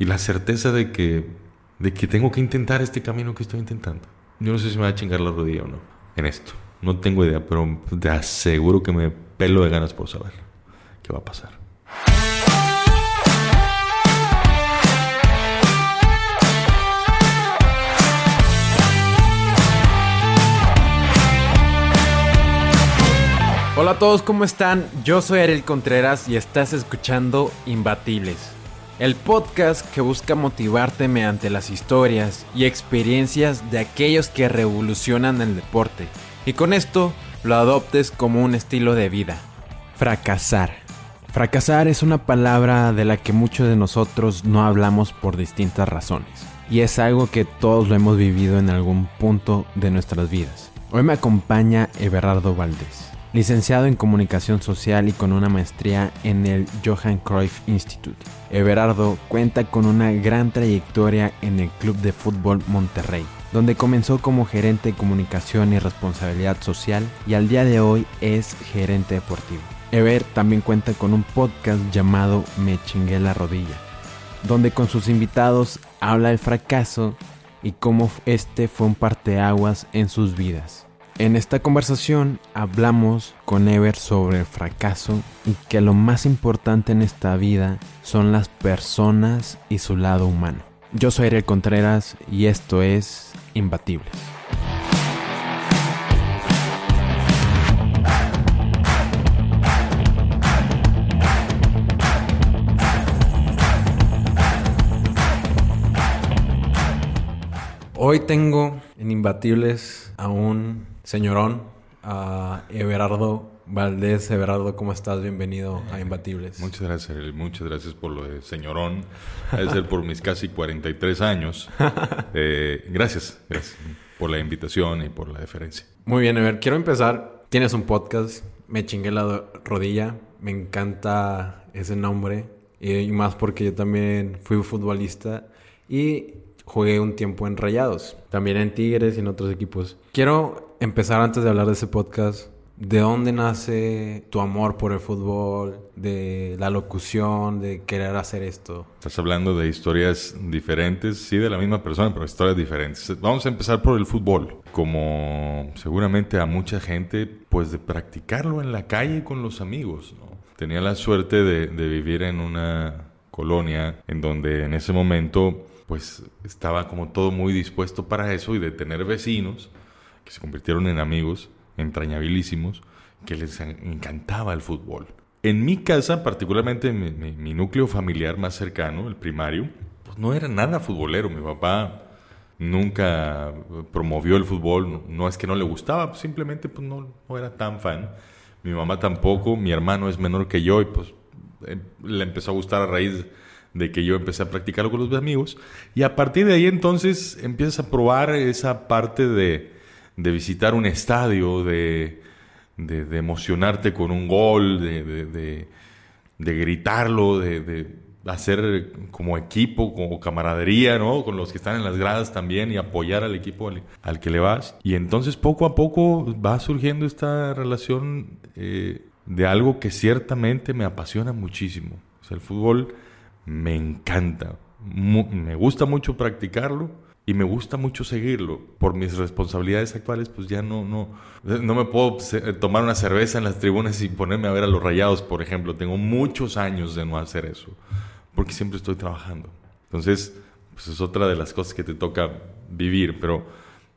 y la certeza de que, de que tengo que intentar este camino que estoy intentando. Yo no sé si me va a chingar la rodilla o no en esto. No tengo idea, pero te aseguro que me pelo de ganas por saber qué va a pasar. Hola a todos, ¿cómo están? Yo soy Ariel Contreras y estás escuchando Imbatibles, el podcast que busca motivarte mediante las historias y experiencias de aquellos que revolucionan el deporte y con esto lo adoptes como un estilo de vida. Fracasar. Fracasar es una palabra de la que muchos de nosotros no hablamos por distintas razones y es algo que todos lo hemos vivido en algún punto de nuestras vidas. Hoy me acompaña Everardo Valdés licenciado en Comunicación Social y con una maestría en el Johan Cruyff Institute. Everardo cuenta con una gran trayectoria en el Club de Fútbol Monterrey, donde comenzó como gerente de comunicación y responsabilidad social y al día de hoy es gerente deportivo. Ever también cuenta con un podcast llamado Me chingué la rodilla, donde con sus invitados habla del fracaso y cómo este fue un parteaguas en sus vidas. En esta conversación hablamos con Ever sobre el fracaso y que lo más importante en esta vida son las personas y su lado humano. Yo soy Ariel Contreras y esto es Imbatibles. Hoy tengo en Imbatibles a un señorón, a Everardo Valdés. Everardo, ¿cómo estás? Bienvenido a Imbatibles. Muchas gracias, muchas gracias por lo de señorón. A ser por mis casi 43 años. Eh, gracias, gracias por la invitación y por la deferencia. Muy bien, Ever. Quiero empezar. Tienes un podcast, Me chingué la rodilla. Me encanta ese nombre. Y más porque yo también fui futbolista. Y jugué un tiempo en Rayados, también en Tigres y en otros equipos. Quiero empezar antes de hablar de ese podcast. ¿De dónde nace tu amor por el fútbol, de la locución, de querer hacer esto? Estás hablando de historias diferentes, sí, de la misma persona, pero historias diferentes. Vamos a empezar por el fútbol. Como seguramente a mucha gente, pues de practicarlo en la calle con los amigos. Tenía la suerte de, de vivir en una colonia en donde en ese momento pues estaba como todo muy dispuesto para eso y de tener vecinos que se convirtieron en amigos entrañabilísimos que les encantaba el fútbol. En mi casa, particularmente mi, mi, núcleo familiar más cercano, el primario, pues no era nada futbolero. Mi papá nunca promovió el fútbol, no, es que no le gustaba, pues simplemente pues no, no, era tan fan. Mi mamá tampoco, mi hermano es menor que yo y pues eh, le empezó a gustar a raíz de que yo empecé a practicarlo con los amigos. Y a partir de ahí entonces empiezas a probar esa parte de, de visitar un estadio, de, de, emocionarte con un gol, de, de gritarlo, de, hacer como equipo, como camaradería, ¿no? Con los que están en las gradas también y apoyar al equipo al, que le vas. Y entonces poco a poco va surgiendo esta relación eh, de algo que ciertamente me apasiona muchísimo. O sea, el fútbol me encanta. me gusta mucho practicarlo y me gusta mucho seguirlo. Por mis responsabilidades actuales, pues ya no, no, no me puedo tomar una cerveza en las tribunas y ponerme a ver a los rayados, por ejemplo. Tengo muchos años de no hacer eso, porque siempre estoy trabajando. Entonces, pues es otra de las cosas que te toca vivir. Pero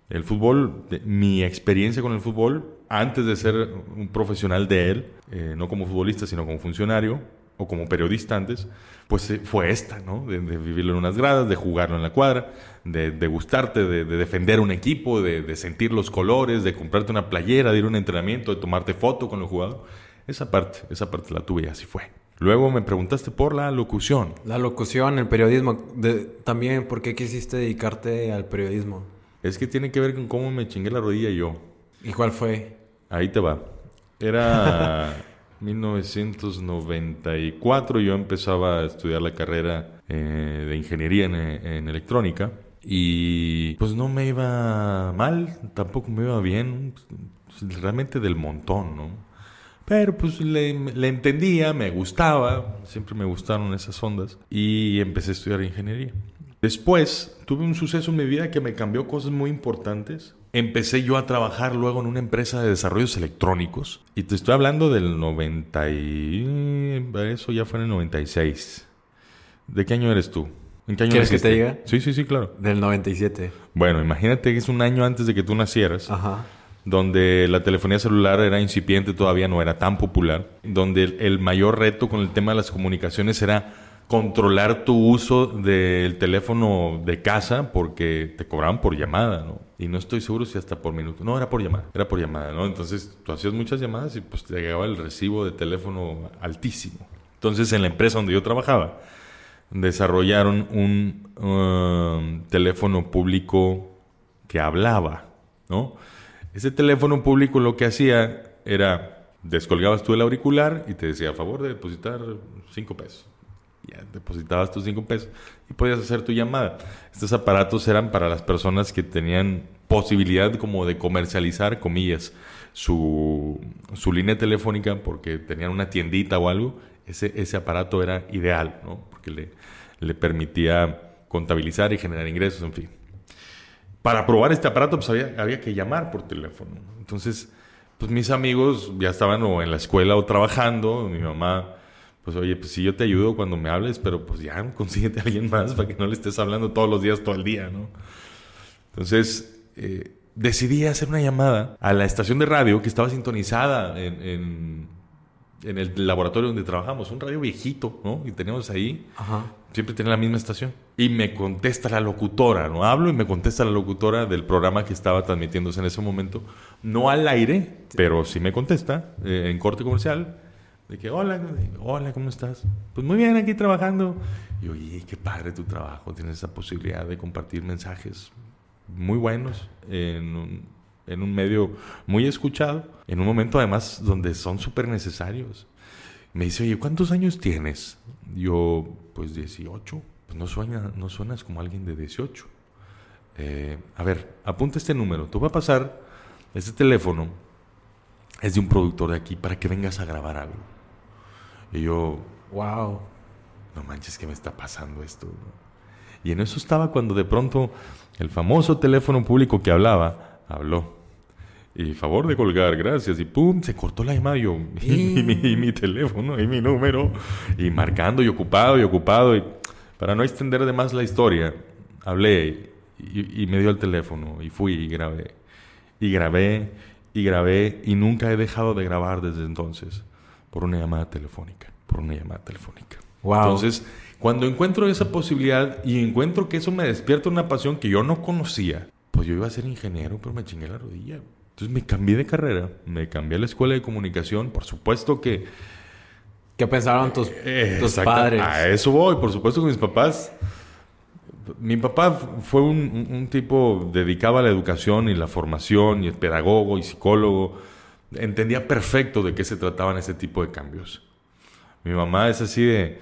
el fútbol, mi experiencia con el fútbol, antes de ser un profesional de él, eh, no como futbolista, sino como funcionario, o como periodista antes, pues eh, fue esta, ¿no? De, vivirlo en unas gradas, de jugarlo en la cuadra, de, gustarte, de, defender un equipo, de, sentir los colores, de comprarte una playera, de ir a un entrenamiento, de tomarte foto con los jugadores. Esa parte, esa parte la tuve y así fue. Luego me preguntaste por la locución. La locución, el periodismo. también, ¿por qué quisiste dedicarte al periodismo? Es que tiene que ver con cómo me chingué la rodilla yo. ¿Y cuál fue? Ahí te va. Era 1994 yo empezaba a estudiar la carrera eh, de ingeniería en, electrónica y pues no me iba mal, tampoco me iba bien, realmente del montón, ¿no? Pero pues le, le, entendía, me gustaba, siempre me gustaron esas ondas y empecé a estudiar ingeniería. Después tuve un suceso en mi vida que me cambió cosas muy importantes. Empecé yo a trabajar luego en una empresa de desarrollos electrónicos y te estoy hablando del 90 y... Eso ya fue en el 96. ¿De qué año eres tú? ¿En qué año ¿Quieres que te diga? Sí, sí, sí, claro. Del 97. Bueno, imagínate que es un año antes de que tú nacieras. Ajá donde la telefonía celular era incipiente, todavía no era tan popular, donde el, mayor reto con el tema de las comunicaciones era controlar tu uso del teléfono de casa porque te cobraban por llamada, ¿no? Y no estoy seguro si hasta por minuto. No, era por llamada, era por llamada, ¿no? Entonces tú hacías muchas llamadas y pues te llegaba el recibo de teléfono altísimo. Entonces en la empresa donde yo trabajaba desarrollaron un um, teléfono público que hablaba, ¿no? Ese teléfono público lo que hacía era, descolgabas tú el auricular y te decía, a favor de depositar cinco pesos. Ya depositabas tus cinco pesos y podías hacer tu llamada. Estos aparatos eran para las personas que tenían posibilidad como de comercializar, comillas, su, su línea telefónica porque tenían una tiendita o algo. Ese, ese aparato era ideal, ¿no? Porque le, le permitía contabilizar y generar ingresos, en fin para probar este aparato, pues había, que llamar por teléfono. Entonces, pues mis amigos ya estaban o en la escuela o trabajando. Mi mamá, pues oye, pues sí, yo te ayudo cuando me hables, pero pues ya consíguete a alguien más para que no le estés hablando todos los días, todo el día, ¿no? Entonces, eh, decidí hacer una llamada a la estación de radio que estaba sintonizada en en el laboratorio donde trabajamos, un radio viejito, ¿no? Y teníamos ahí, siempre tenía la misma estación. Y me contesta la locutora, ¿no? Hablo y me contesta la locutora del programa que estaba transmitiéndose en ese momento, no al aire, pero sí me contesta eh, en corte comercial, de que, hola, hola, ¿cómo estás? Pues muy bien, aquí trabajando. Y oye, qué padre tu trabajo, tienes esa posibilidad de compartir mensajes muy buenos en un en un medio muy escuchado, en un momento además donde son súper necesarios. Me dice, oye, ¿cuántos años tienes? Yo, pues 18. Pues no, suena, no suenas como alguien de 18. Eh, a ver, apunta este número. Tú vas a pasar, este teléfono es de un productor de aquí para que vengas a grabar algo. Y yo, wow, no manches, ¿qué me está pasando esto? Y en eso estaba cuando de pronto el famoso teléfono público que hablaba habló. Y favor de colgar, gracias. Y pum, se cortó la llamada. Y yo, y, mi, teléfono, y mi número. Y marcando, y ocupado, y ocupado. Y para no extender de más la historia, hablé y, me dio el teléfono. Y fui y grabé. Y grabé, y grabé. Y nunca he dejado de grabar desde entonces. Por una llamada telefónica. Por una llamada telefónica. Wow. Entonces, cuando encuentro esa posibilidad y encuentro que eso me despierta una pasión que yo no conocía, pues yo iba a ser ingeniero, pero me chingué la rodilla. Entonces me cambié de carrera, me cambié a la escuela de comunicación. Por supuesto que. ¿Qué pensaron tus, eh, tus padres? A eso voy, por supuesto que mis papás. Mi papá fue un, un, tipo dedicado a la educación y la formación, y es pedagogo y psicólogo. Entendía perfecto de qué se trataban ese tipo de cambios. Mi mamá es así de: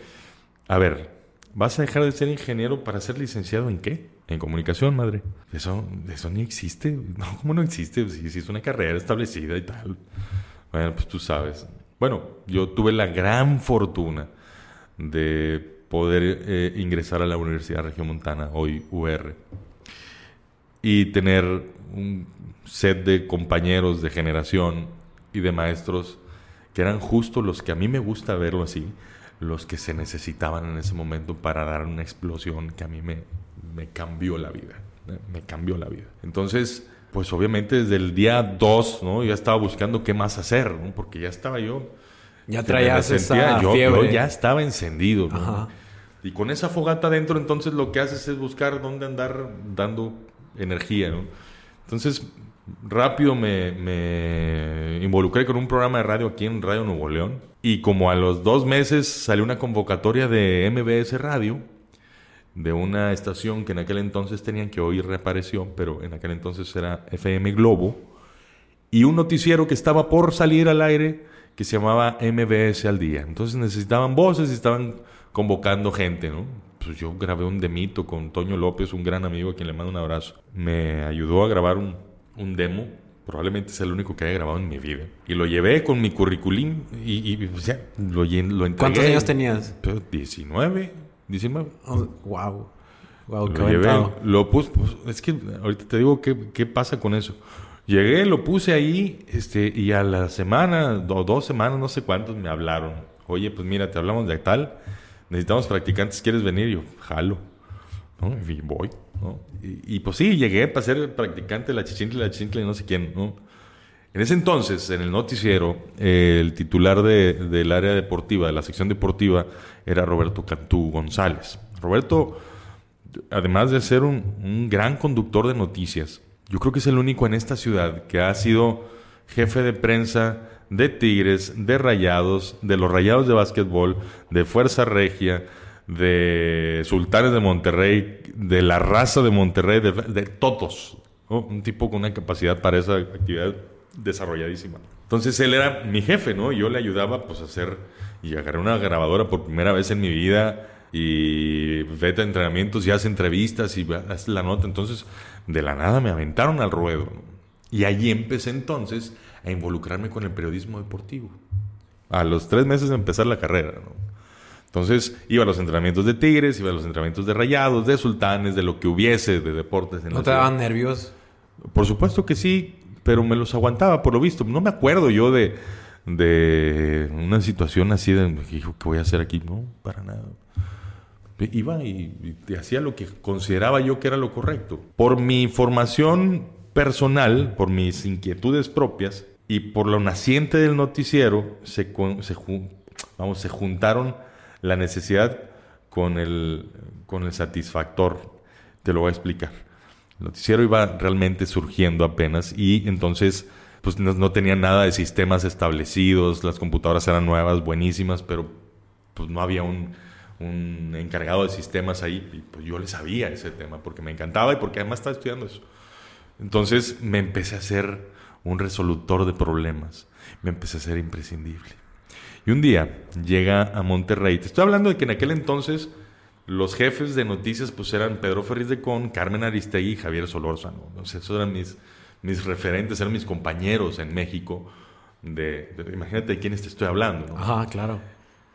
A ver, ¿vas a dejar de ser ingeniero para ser licenciado en qué? En comunicación, madre. Eso, eso ni existe. No, ¿cómo no existe? Si, si es una carrera establecida y tal. Bueno, pues tú sabes. Bueno, yo tuve la gran fortuna de poder eh, ingresar a la Universidad Regiomontana, hoy UR, y tener un set de compañeros de generación y de maestros que eran justo los que a mí me gusta verlo así, los que se necesitaban en ese momento para dar una explosión que a mí me, me cambió la vida, me cambió la vida. Entonces, pues obviamente desde el día 2, ¿no? Ya estaba buscando qué más hacer, ¿no? Porque ya estaba yo... Ya traías esa yo, fiebre. Yo ya estaba encendido, ¿no? Y con esa fogata adentro, entonces lo que haces es buscar dónde andar dando energía, ¿no? Entonces, rápido me, involucré con un programa de radio aquí en Radio Nuevo León. Y como a los dos meses salió una convocatoria de MBS Radio de una estación que en aquel entonces tenían, que hoy reapareció, pero en aquel entonces era FM Globo, y un noticiero que estaba por salir al aire que se llamaba MBS al día. Entonces necesitaban voces y estaban convocando gente, ¿no? Pues yo grabé un demito con Toño López, un gran amigo a quien le mando un abrazo. Me ayudó a grabar un, un demo probablemente sea el único que haya grabado en mi vida. Y lo llevé con mi currículum y, y o sea, lo, lo entregué. ¿Cuántos años tenías? Pero 19, 19. wow. Wow, qué Lo llevé, aventado. lo puse, pues, es que ahorita te digo qué, qué pasa con eso. Llegué, lo puse ahí, este, y a la semana, o dos semanas, no sé cuántos, me hablaron. Oye, pues mira, te hablamos de tal, necesitamos practicantes, ¿quieres venir? Yo, jalo. ¿No? Y ¿no? Y, pues sí, llegué para ser practicante de la chichincle, la chichincle, no sé quién, ¿no? En ese entonces, en el noticiero, el titular de- del área deportiva, de la sección deportiva, era Roberto Cantú González. Roberto, además de ser un, un gran conductor de noticias, yo creo que es el único en esta ciudad que ha sido jefe de prensa de Tigres, de Rayados, de los Rayados de básquetbol, de Fuerza Regia, de Sultanes de Monterrey, de la raza de Monterrey, de, de todos. Un tipo con una capacidad para esa actividad desarrolladísima. Entonces él era mi jefe, ¿no? Yo le ayudaba pues a hacer y agarré una grabadora por primera vez en mi vida y vete a entrenamientos y hace entrevistas y hace la nota. Entonces, de la nada me aventaron al ruedo. Y allí empecé entonces a involucrarme con el periodismo deportivo. A los tres meses de empezar la carrera, ¿no? Entonces iba a los entrenamientos de Tigres, iba a los entrenamientos de Rayados, de Sultanes, de lo que hubiese de deportes en ¿No la te daban nervios? Por supuesto que sí, pero me los aguantaba por lo visto. No me acuerdo yo de, de una situación así de, ¿qué voy a hacer aquí? No, para nada. Iba y, y hacía lo que consideraba yo que era lo correcto. Por mi formación personal, por mis inquietudes propias y por lo naciente del noticiero, se, se, vamos, se juntaron la necesidad con el, con el satisfactor. Te lo voy a explicar. El noticiero iba realmente surgiendo apenas y entonces pues no, no tenía nada de sistemas establecidos, las computadoras eran nuevas, buenísimas, pero pues no había un, un encargado de sistemas ahí pues yo le sabía ese tema porque me encantaba y porque además estaba estudiando eso. Entonces me empecé a hacer un resolutor de problemas, me empecé a ser imprescindible. Y un día llega a Monterrey, te estoy hablando de que en aquel entonces los jefes de noticias pues eran Pedro Ferriz de Con, Carmen Aristegui y Javier Solórzano. Entonces, esos eran mis, mis referentes, eran mis compañeros en México. De, de- imagínate de quiénes te estoy hablando. ¿no? Ajá, claro.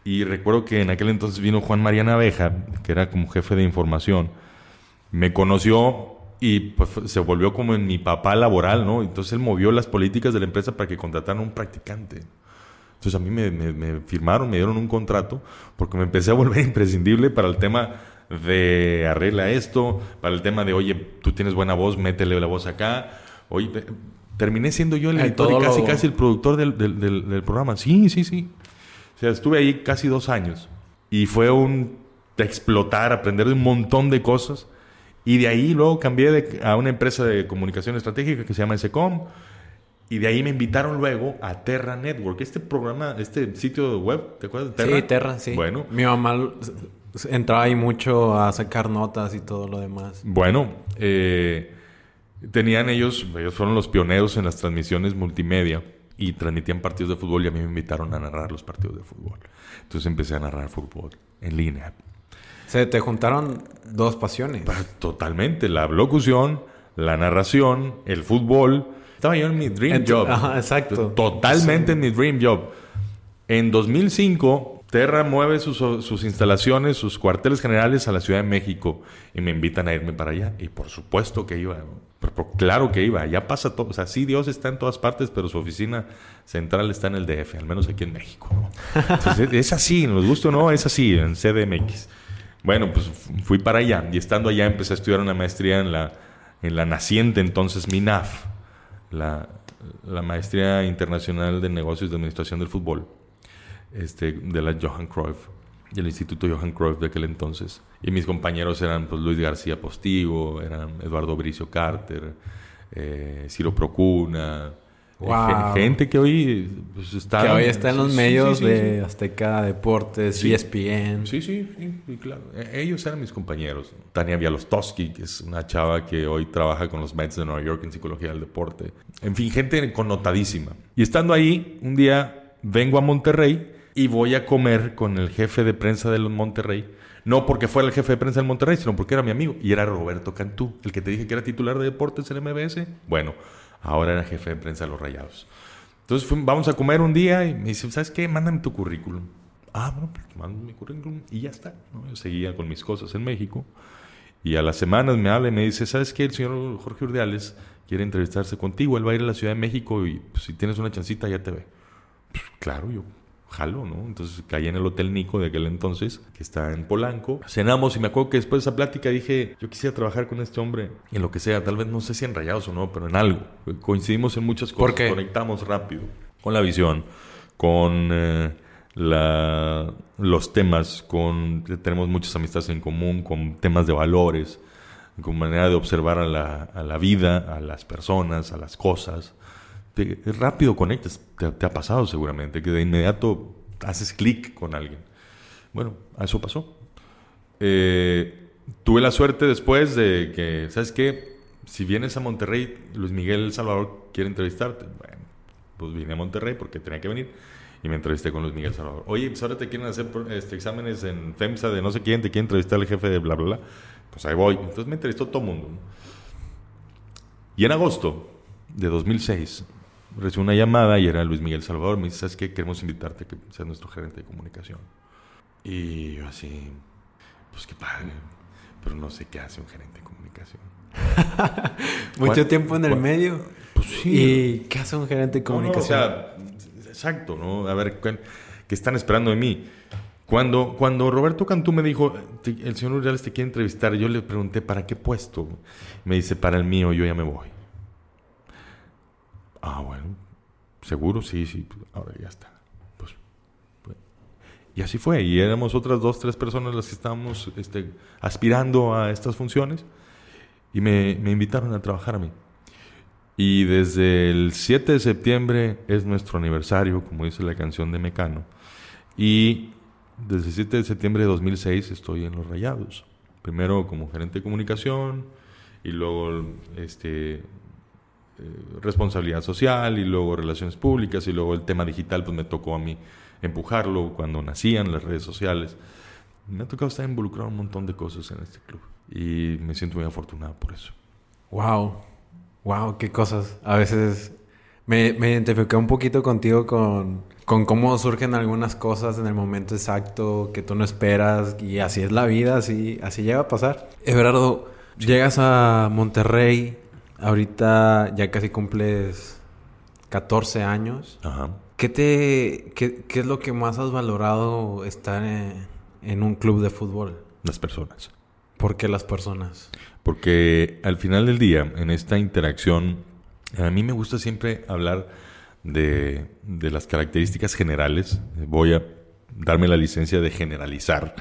Y recuerdo que en aquel entonces vino Juan María Naveja, que era como jefe de información. Me conoció y pues, se volvió como en mi papá laboral, ¿no? Entonces él movió las políticas de la empresa para que contrataran un practicante. Entonces a mí me, me- me firmaron, me dieron un contrato, porque me empecé a volver imprescindible para el tema de arregla esto, para el tema de, oye, tú tienes buena voz, métele la voz acá. Oye, te- terminé siendo yo el El editor y casi, casi el productor del, del- del- del programa. Sí, sí, sí. O sea, estuve ahí casi dos años y fue un explotar, aprender de un montón de cosas. Y de ahí luego cambié de- a una empresa de comunicación estratégica que se llama SECOM. Y de ahí me invitaron luego a Terra Network, este programa, este sitio web, ¿te acuerdas de Terra? Sí, Terra, sí. Bueno, Mi mamá entraba ahí mucho a sacar notas y todo lo demás. Bueno, eh, tenían ellos, ellos fueron los pioneros en las transmisiones multimedia y transmitían partidos de fútbol y a mí me invitaron a narrar los partidos de fútbol. Entonces empecé a narrar fútbol en línea. Se te juntaron dos pasiones. Pa- Totalmente, la locución, la narración, el fútbol. Estaba yo en mi dream Ent- job. Ajá, exacto. Totalmente en mi dream job. En 2005, Terra mueve sus, sus instalaciones, sus cuarteles generales a la Ciudad de México y me invitan a irme para allá. Y por supuesto que iba. claro que iba. Allá pasa todo. O sea, sí, Dios está en todas partes, pero su oficina central está en el DF, al menos aquí en México. ¿no? Entonces, es así, nos gusta o no, es así, en CDMX. Bueno, pues fu- fui para allá y estando allá empecé a estudiar una maestría en la, en la naciente entonces MINAF, la, Maestría Internacional de Negocios de Administración del Fútbol, este, de la Johan Cruyff, del Instituto Johan Cruyff de aquel entonces. Y mis compañeros eran pues, Luis García Postigo, eran Eduardo Bricio Carter, eh, Ciro Procuna, Wow. gen- gente que hoy pues, está... que hoy está en los sí, medios sí, sí, de Azteca Deportes. ESPN. Sí, sí, sí, sí, claro. E- Ellos eran mis compañeros. Tania Bialostowski, que es una chava que hoy trabaja con los Mets de Nueva York en psicología del deporte. En fin, gente connotadísima. Y estando ahí, un día vengo a Monterrey y voy a comer con el jefe de prensa de los Monterrey. No porque fuera el jefe de prensa del Monterrey, sino porque era mi amigo. Y era Roberto Cantú, el que te dije que era titular de deportes en MBS. Bueno, ahora era jefe de prensa de los Rayados. Entonces vamos a comer un día y me dice, ¿sabes qué? Mándame tu currículum. Ah, bueno, pues mando mi currículum y ya está. Yo seguía con mis cosas en México. Y a las semanas me habla y me dice, ¿sabes qué? El señor Jorge Urdiales quiere entrevistarse contigo. Él va a ir a la Ciudad de México y pues, si tienes una chancita ya te ve. Pues, claro, yo jalo, ¿no? Entonces caí en el Hotel Nico de aquel entonces, que está en Polanco. Cenamos y me acuerdo que después de esa plática dije, yo quisiera trabajar con este hombre en lo que sea, tal vez no sé si en rayados o no, pero en algo. Coincidimos en muchas cosas, ¿Por conectamos rápido con la visión, con eh, la, los temas, con tenemos muchas amistades en común, con temas de valores, con manera de observar a la, a la vida, a las personas, a las cosas rápido conectas, te, ha pasado seguramente, que de inmediato haces clic con alguien. Bueno, eso pasó. Eh, tuve la suerte después de que, ¿sabes qué? Si vienes a Monterrey, Luis Miguel Salvador quiere entrevistarte. Bueno, pues vine a Monterrey porque tenía que venir y me entrevisté con Luis Miguel Salvador. Oye, pues ahora te quieren hacer este, exámenes en FEMSA de no sé quién, te quiere entrevistar al jefe de bla, bla, bla. Pues ahí voy. Entonces me entrevistó todo el mundo. Y en agosto de 2006 recibí una llamada y era Luis Miguel Salvador. Me dice, ¿sabes qué? Queremos invitarte a que seas nuestro gerente de comunicación. Y yo así, pues qué padre. Pero no sé qué hace un gerente de comunicación. Mucho tiempo en el medio. Pues sí. ¿Y qué hace un gerente de comunicación? o sea, exacto, ¿no? A ver, ¿qué están esperando de mí? Cuando, cuando Roberto Cantú me dijo, el señor Uriales te quiere entrevistar, yo le pregunté, ¿para qué puesto? Me dice, para el mío, yo ya me voy. Ah, bueno, seguro, sí, sí, ahora ya está. Pues, y así fue, y éramos otras dos, tres personas las que estábamos este, aspirando a estas funciones y me, me invitaron a trabajar a mí. Y desde el 7 de septiembre es nuestro aniversario, como dice la canción de Mecano. Y desde el 7 de septiembre de 2006 estoy en Los Rayados. Primero como gerente de comunicación y luego este, eh, responsabilidad social y luego relaciones públicas y luego el tema digital, pues me tocó a mí empujarlo cuando nacían las redes sociales. Me ha tocado estar involucrado en un montón de cosas en este club y me siento muy afortunado por eso. Wow, wow, qué cosas. A veces me, me identifiqué un poquito contigo con, con cómo surgen algunas cosas en el momento exacto que tú no esperas y así es la vida, así, así llega a pasar. Everardo, llegas a Monterrey, Ahorita ya casi cumples 14 años. Ajá. ¿Qué, te, qué, qué es lo que más has valorado estar en, un club de fútbol? Las personas. ¿Por qué las personas? Porque al final del día, en esta interacción, a mí me gusta siempre hablar de, de las características generales. Voy a darme la licencia de generalizar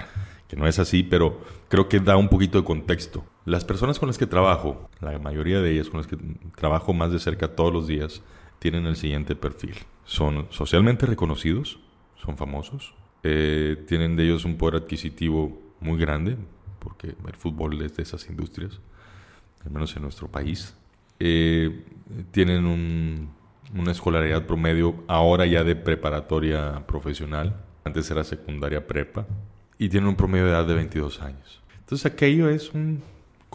que no es así, pero creo que da un poquito de contexto. Las personas con las que trabajo, la mayoría de ellas con las que trabajo más de cerca todos los días, tienen el siguiente perfil. Son socialmente reconocidos, son famosos, eh, tienen de ellos un poder adquisitivo muy grande, porque el fútbol es de esas industrias, al menos en nuestro país. Eh, tienen una escolaridad promedio ahora ya de preparatoria profesional, antes era secundaria prepa, y tiene un promedio de edad de 22 años. Entonces aquello es un,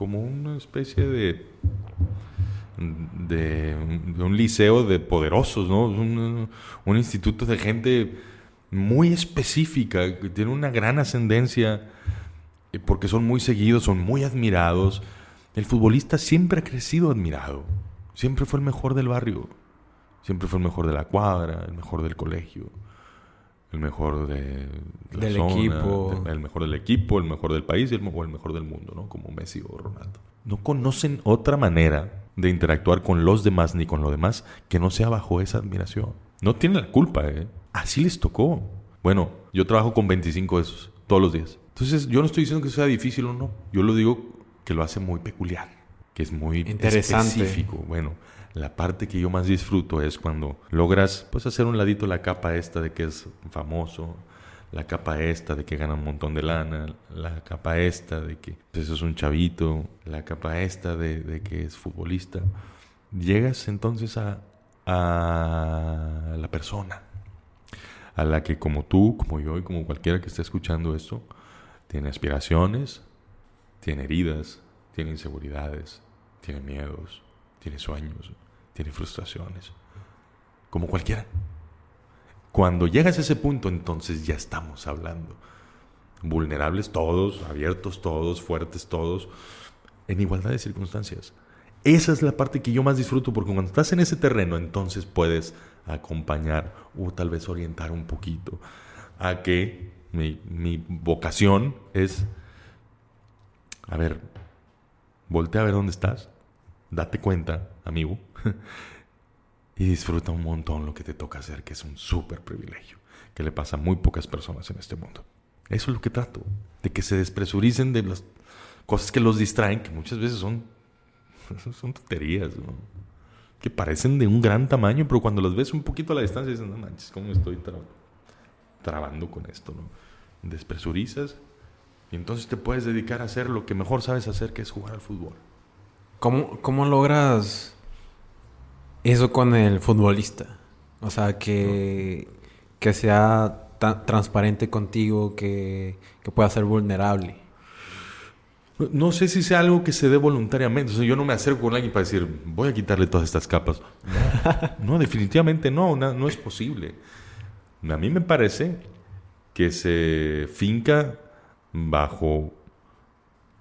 como una especie de, de, un liceo de poderosos, ¿no? Un, un instituto de gente muy específica, que tiene una gran ascendencia, eh, porque son muy seguidos, son muy admirados. El futbolista siempre ha crecido admirado, siempre fue el mejor del barrio, siempre fue el mejor de la cuadra, el mejor del colegio el mejor de del equipo. el mejor del equipo, el mejor del país y el, o el mejor del mundo, ¿no? Como Messi o Ronaldo. No conocen otra manera de interactuar con los demás ni con lo demás que no sea bajo esa admiración. No tienen la culpa, ¿eh? Así les tocó. Bueno, yo trabajo con 25 de esos todos los días. Entonces, yo no estoy diciendo que sea difícil o no. Yo lo digo que lo hace muy peculiar, que es muy Interesante. específico. Bueno, la parte que yo más disfruto es cuando logras pues hacer un ladito la capa esta de que es famoso, la capa esta de que gana un montón de lana, la capa esta de que pues, es un chavito, la capa esta de, que es futbolista. Llegas entonces a, a la persona, a la que como tú, como yo y como cualquiera que esté escuchando esto, tiene aspiraciones, tiene heridas, tiene inseguridades, tiene miedos, tiene sueños, tiene frustraciones, como cualquiera. Cuando llegas a ese punto, entonces ya estamos hablando. Vulnerables todos, abiertos todos, fuertes todos, en igualdad de circunstancias. Esa es la parte que yo más disfruto porque cuando estás en ese terreno, entonces puedes acompañar o tal vez orientar un poquito a que mi, vocación es, a ver, voltea a ver dónde estás, date cuenta, amigo, y disfruta un montón lo que te toca hacer, que es un súper privilegio, que le pasa a muy pocas personas en este mundo. Eso es lo que trato, de que se despresuricen de las cosas que los distraen, que muchas veces son, son tonterías, que parecen de un gran tamaño, pero cuando las ves un poquito a la distancia dices, no manches, ¿cómo estoy trabando con esto? ¿no? Despresurizas y entonces te puedes dedicar a hacer lo que mejor sabes hacer, que es jugar al fútbol. ¿Cómo, cómo logras eso con el futbolista? O sea, que, que sea transparente contigo, que, que, pueda ser vulnerable. No sé si sea algo que se dé voluntariamente. O sea, yo no me acerco con alguien para decir, voy a quitarle todas estas capas. No, definitivamente no, no, no es posible. A mí me parece que se finca bajo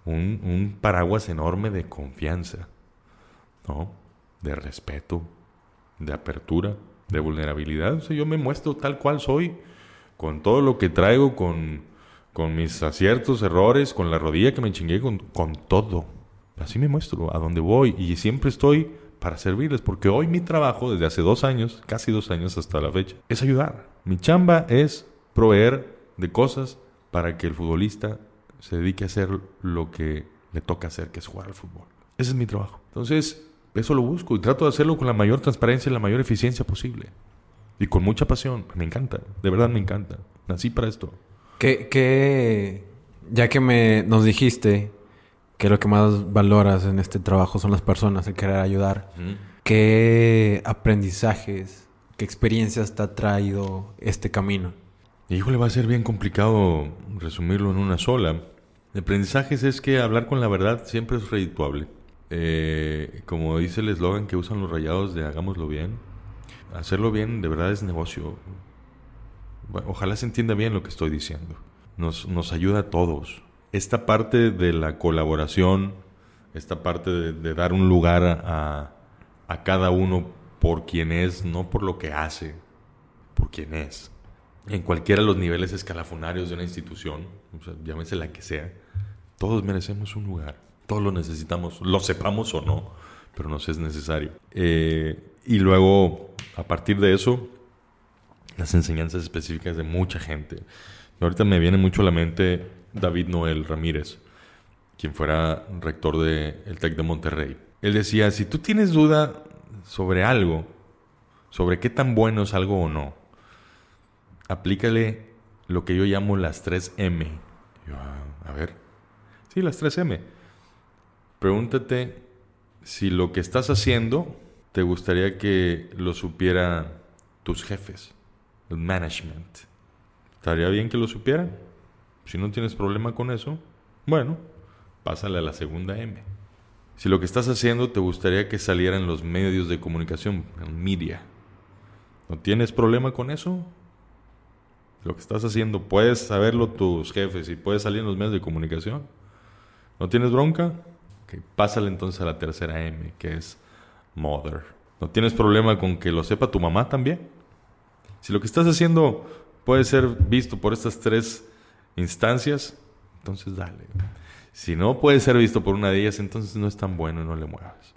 un, un paraguas enorme de confianza, ¿no? De respeto, de apertura, de vulnerabilidad. O yo me muestro tal cual soy, con todo lo que traigo, con, con mis aciertos, errores, con la rodilla que me chingué, con, con todo. Así me muestro, a donde voy. Y siempre estoy para servirles, porque hoy mi trabajo, desde hace dos años, casi dos años hasta la fecha, es ayudar. Mi chamba es proveer de cosas para que el futbolista se dedique a hacer lo que le toca hacer, que es jugar al fútbol. Ese es mi trabajo. Entonces, eso lo busco y trato de hacerlo con la mayor transparencia y la mayor eficiencia posible. Y con mucha pasión. Me encanta, de verdad me encanta. Nací para esto. ¿Qué, ya que me, nos dijiste que lo que más valoras en este trabajo son las personas, el querer ayudar, ¿qué aprendizajes, qué experiencias te ha traído este camino? Híjole, va a ser bien complicado resumirlo en una sola. El aprendizaje es que hablar con la verdad siempre es redituable. Eh, como dice el eslogan que usan los rayados de hagámoslo bien, hacerlo bien de verdad es negocio. ojalá se entienda bien lo que estoy diciendo. Nos, nos ayuda a todos. Esta parte de la colaboración, esta parte de, dar un lugar a, a cada uno por quien es, no por lo que hace, por quien es en cualquiera de los niveles escalafonarios de una institución, o sea, llámese la que sea, todos merecemos un lugar. Todos lo necesitamos, lo sepamos o no, pero nos es necesario. Eh, y luego, a partir de eso, las enseñanzas específicas de mucha gente. ahorita me viene mucho a la mente David Noel Ramírez, quien fuera rector del el TEC de Monterrey. Él decía, si tú tienes duda sobre algo, sobre qué tan bueno es algo o no, aplícale lo que yo llamo las 3M. Ah, a ver. Sí, las 3M. Pregúntate si lo que estás haciendo te gustaría que lo supiera tus jefes, el management. ¿Estaría bien que lo supieran? Si no tienes problema con eso, bueno, pásale a la segunda M. Si lo que estás haciendo te gustaría que saliera en los medios de comunicación, en media, ¿no tienes problema con eso? Lo que estás haciendo, puedes saberlo tus jefes y puedes salir en los medios de comunicación. ¿No tienes bronca? Que pásale entonces a la tercera M, que es mother. ¿No tienes problema con que lo sepa tu mamá también? Si lo que estás haciendo puede ser visto por estas tres instancias, entonces dale. Si no puede ser visto por una de ellas, entonces no es tan bueno y no le muevas.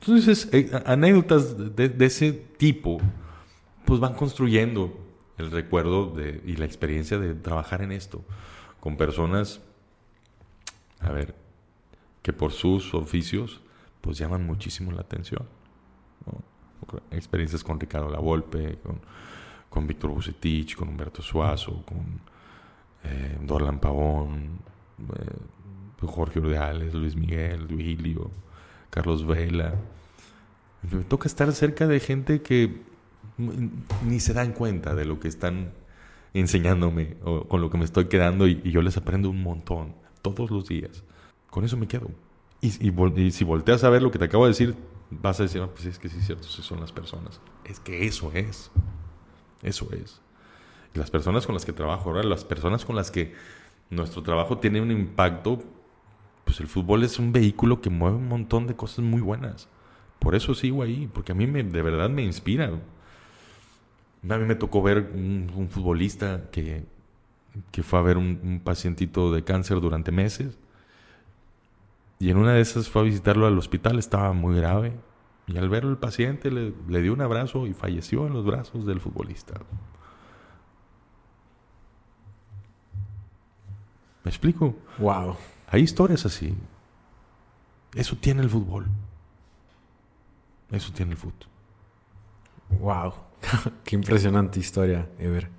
Entonces, eh, anécdotas de, de ese tipo, pues van construyendo el recuerdo de, y la experiencia de trabajar en esto con personas, a ver, que por sus oficios pues llaman muchísimo la atención. Experiencias con Ricardo Lavolpe, con, con Víctor Bucetich, con Humberto Suazo, con eh, Dorlan Pavón, eh, Jorge Urdeales, Luis Miguel, Duilio, Carlos Vela. Me toca estar cerca de gente que ni se dan cuenta de lo que están enseñándome o con lo que me estoy quedando y, yo les aprendo un montón todos los días. Con eso me quedo. Y, si volteas a ver lo que te acabo de decir, vas a decir, ah, pues es que sí es cierto, sí son las personas. Es que eso es. Eso es. Las personas con las que trabajo ahora, las personas con las que nuestro trabajo tiene un impacto, pues el fútbol es un vehículo que mueve un montón de cosas muy buenas. Por eso sigo ahí, porque a mí me, de verdad me inspira. A mí me tocó ver un, futbolista que, que, fue a ver un, un, pacientito de cáncer durante meses. Y en una de esas fue a visitarlo al hospital, estaba muy grave. Y al verlo el paciente le, le dio un abrazo y falleció en los brazos del futbolista. ¿Me explico? Wow. Hay historias así. Eso tiene el fútbol. Eso tiene el fútbol. Wow. Qué impresionante historia, Ever.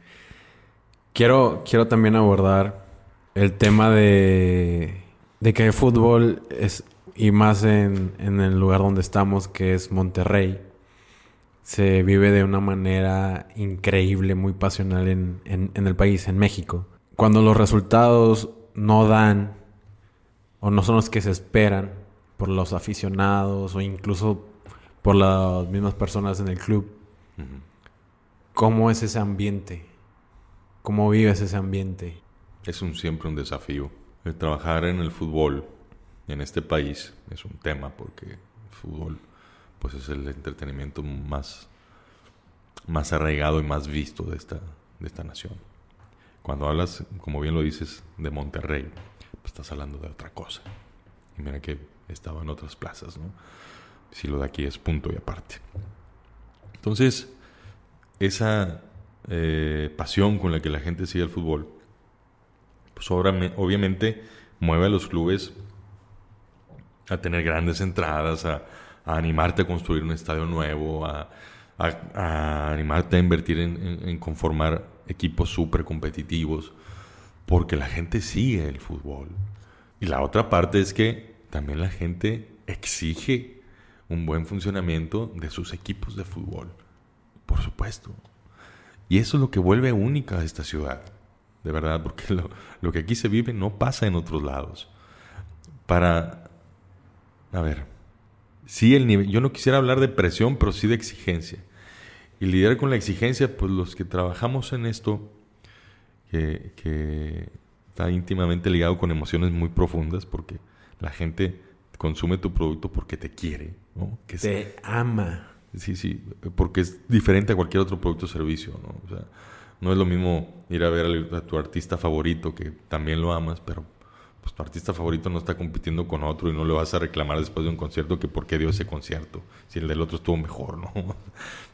Quiero, quiero también abordar el tema de, de que el fútbol es, y más en, en, el lugar donde estamos, que es Monterrey, se vive de una manera increíble, muy pasional en, en, en el país, en México. Cuando los resultados no dan o no son los que se esperan por los aficionados o incluso por las mismas personas en el club. ¿Cómo es ese ambiente? ¿Cómo vives ese ambiente? Es un, siempre un desafío. El trabajar en el fútbol en este país es un tema porque el fútbol pues es el entretenimiento más, más arraigado y más visto de esta, de esta nación. Cuando hablas, como bien lo dices, de Monterrey, pues estás hablando de otra cosa. Y mira que estaba en otras plazas, ¿no? Si lo de aquí es punto y aparte. Entonces, esa eh, pasión con la que la gente sigue el fútbol, pues obviamente mueve a los clubes a tener grandes entradas, a, animarte a construir un estadio nuevo, a, animarte a invertir en conformar equipos súper competitivos, porque la gente sigue el fútbol. Y la otra parte es que también la gente exige un buen funcionamiento de sus equipos de fútbol, por supuesto. Y eso es lo que vuelve única a esta ciudad, de verdad, porque lo, que aquí se vive no pasa en otros lados. Para, a ver, sí el nivel, yo no quisiera hablar de presión, pero sí de exigencia. Y lidiar con la exigencia, pues los que trabajamos en esto, que, está íntimamente ligado con emociones muy profundas, porque la gente consume tu producto porque te quiere, ¿no? Que te ama. Sí, sí, porque es diferente a cualquier otro producto o servicio, ¿no? O sea, no es lo mismo ir a ver a tu artista favorito, que también lo amas, pero pues tu artista favorito no está compitiendo con otro y no le vas a reclamar después de un concierto que por qué dio ese concierto, si el del otro estuvo mejor, ¿no?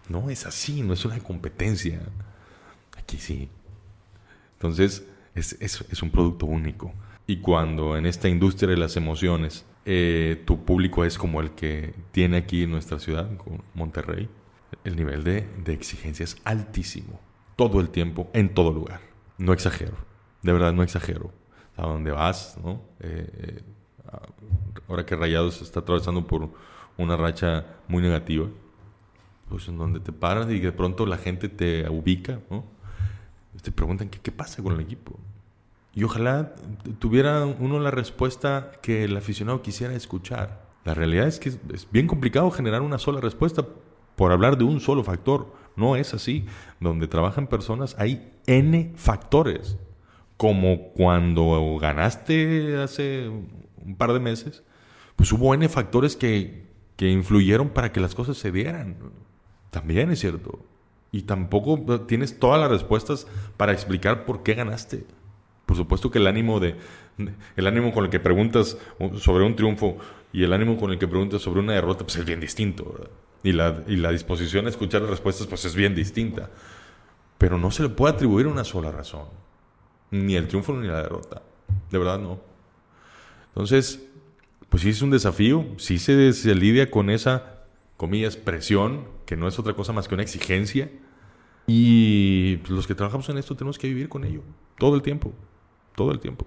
No es así, no es una competencia. Aquí sí. Entonces, es, es, un producto único. Y cuando en esta industria de las emociones eh, tu público es como el que tiene aquí en nuestra ciudad, Monterrey, el nivel de, de exigencia es altísimo. Todo el tiempo, en todo lugar. No exagero. De verdad, no exagero a dónde vas, ¿no? Eh, eh, ahora que Rayados está atravesando por una racha muy negativa, pues en donde te paras y de pronto la gente te ubica, ¿no? Te preguntan qué, qué pasa con el equipo. Y ojalá tuviera uno la respuesta que el aficionado quisiera escuchar. La realidad es que es bien complicado generar una sola respuesta por hablar de un solo factor. No es así. Donde trabajan personas hay N factores como cuando ganaste hace un par de meses, pues hubo N factores que, que influyeron para que las cosas se dieran. También es cierto. Y tampoco tienes todas las respuestas para explicar por qué ganaste. Por supuesto que el ánimo de el ánimo con el que preguntas sobre un triunfo y el ánimo con el que preguntas sobre una derrota pues es bien distinto, Y la, y la disposición a escuchar las respuestas pues es bien distinta. Pero no se le puede atribuir una sola razón ni el triunfo ni la derrota. De verdad no. Entonces, pues sí es un desafío, sí se, se lidia con esa, comillas, presión, que no es otra cosa más que una exigencia. Y pues, los que trabajamos en esto tenemos que vivir con ello, todo el tiempo, todo el tiempo.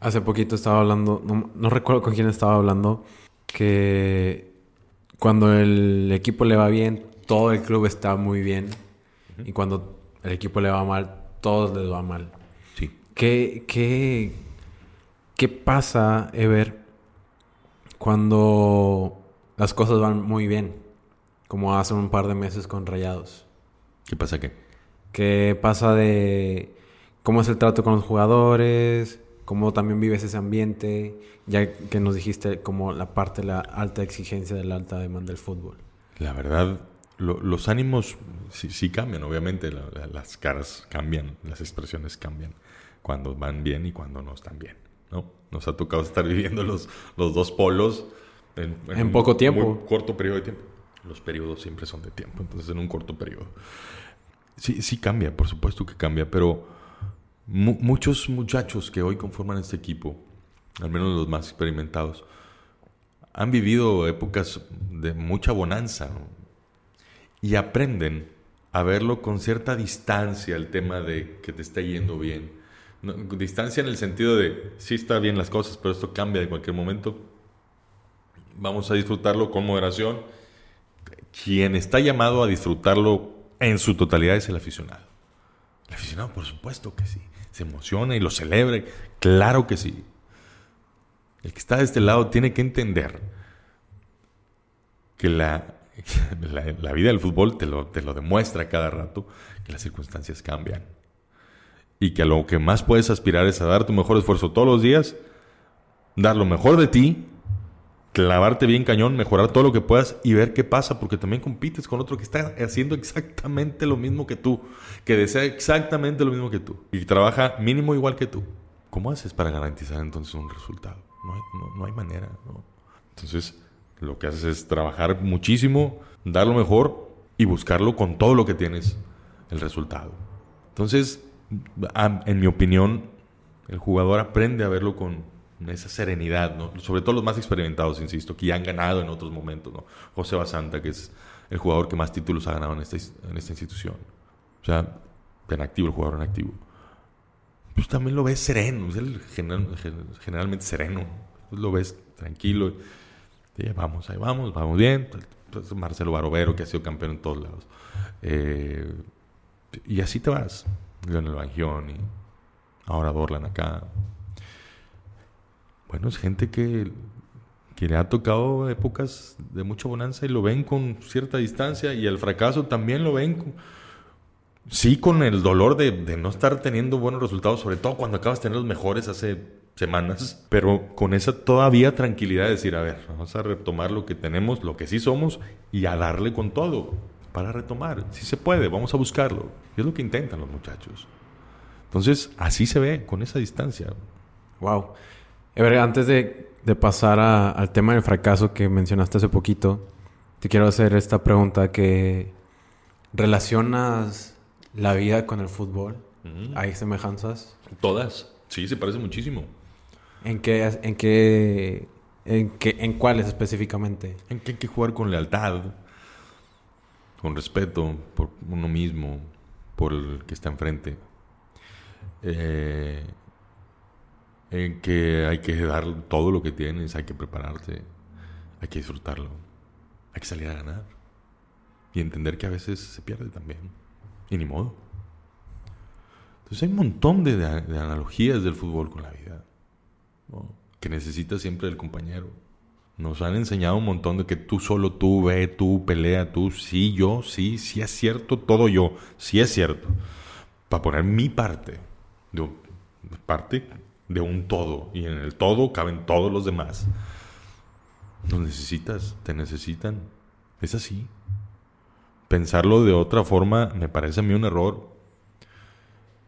Hace poquito estaba hablando, no, recuerdo con quién estaba hablando, que cuando el equipo le va bien, todo el club está muy bien. Y cuando el equipo le va mal, todos les va mal. ¿Qué, qué, pasa, Ever, cuando las cosas van muy bien, como hace un par de meses con Rayados. ¿Qué pasa qué? ¿Qué pasa de cómo es el trato con los jugadores? ¿Cómo también vives ese ambiente? Ya que nos dijiste como la parte de la alta exigencia de la alta demanda del fútbol. La verdad, los ánimos sí, cambian, obviamente. las caras cambian, las expresiones cambian. Cuando van bien y cuando no están bien. ¿no? Nos ha tocado estar viviendo los, los dos polos en, en, poco tiempo. Muy corto periodo de tiempo. Los periodos siempre son de tiempo, entonces en un corto periodo. Sí, sí cambia, por supuesto que cambia, pero muchos muchachos que hoy conforman este equipo, al menos los más experimentados, han vivido épocas de mucha bonanza y aprenden a verlo con cierta distancia el tema de que te está yendo bien. distancia en el sentido de, sí está bien las cosas, pero esto cambia en cualquier momento. Vamos a disfrutarlo con moderación. Quien está llamado a disfrutarlo en su totalidad es el aficionado. El aficionado, por supuesto que sí. Se emociona y lo celebra. Claro que sí. El que está de este lado tiene que entender que la, la, vida del fútbol te lo, te lo demuestra cada rato, que las circunstancias cambian. Y que a lo que más puedes aspirar es a dar tu mejor esfuerzo todos los días, dar lo mejor de ti clavarte bien cañón, mejorar todo lo que puedas y ver qué pasa, porque también compites con otro que está haciendo exactamente lo mismo que tú, que desea exactamente lo mismo que tú y trabaja mínimo igual que tú. ¿Cómo haces para garantizar entonces un resultado? No hay, no, hay manera. Entonces, lo que haces es trabajar muchísimo, dar lo mejor y buscarlo con todo lo que tienes, el resultado. Entonces, en mi opinión, el jugador aprende a verlo con, esa serenidad, sobre todo los más experimentados, insisto, que ya han ganado en otros momentos. ¿no? José Basanta, que es el jugador que más títulos ha ganado en esta, institución. O sea, en activo, el jugador en activo. Pues también lo ves sereno, generalmente sereno. Pues lo ves tranquilo. Y vamos, ahí vamos, vamos bien. Pues Marcelo Barovero, que ha sido campeón en todos lados. Eh, y así te vas. Leonel Bangioni, ahora Dorlan acá. Bueno, es gente que, que le ha tocado épocas de mucha bonanza y lo ven con cierta distancia y el fracaso también lo ven con, sí con el dolor de, no estar teniendo buenos resultados, sobre todo cuando acabas de tener los mejores hace semanas, pero con esa todavía tranquilidad de decir, a ver, vamos a retomar lo que tenemos, lo que sí somos y a darle con todo para retomar. Si se puede, vamos a buscarlo. Y es lo que intentan los muchachos. Entonces, así se ve con esa distancia. Wow antes de, pasar al tema del fracaso que mencionaste hace poquito, te quiero hacer esta pregunta que relacionas la vida con el fútbol. ¿Hay semejanzas? Todas. Sí, se parece muchísimo. ¿En qué, en qué, en qué, en cuáles específicamente? En que hay que jugar con lealtad, con respeto por uno mismo, por el que está enfrente. Eh, en que hay que dar todo lo que tienes, hay que prepararse, hay que disfrutarlo, hay que salir a ganar y entender que a veces se pierde también, y ni modo. Entonces hay un montón de, analogías del fútbol con la vida, que necesita siempre del compañero. Nos han enseñado un montón de que tú solo tú ve, tú pelea, tú sí, yo, sí, sí es cierto, todo yo, sí es cierto. Para poner mi parte, de parte de un todo y en el todo caben todos los demás. Nos necesitas, te necesitan. Es así. Pensarlo de otra forma me parece a mí un error.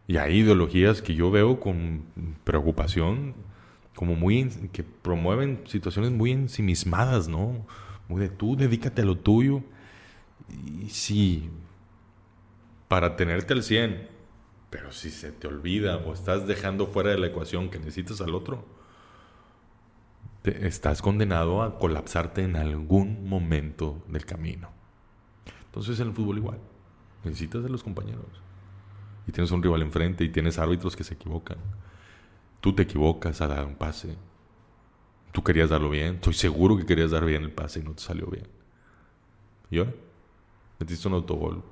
Y hay ideologías que yo veo con preocupación, como muy que promueven situaciones muy ensimismadas, ¿no? Muy de tú, dedícate a lo tuyo. Y sí, para tenerte al 100, pero si se te olvida o estás dejando fuera de la ecuación que necesitas al otro, te estás condenado a colapsarte en algún momento del camino. Entonces en el fútbol igual. Necesitas de los compañeros. Y tienes un rival enfrente y tienes árbitros que se equivocan. Tú te equivocas a dar un pase. Tú querías darlo bien. Estoy seguro que querías dar bien el pase y no te salió bien. ¿Y ahora? Metiste un autogol.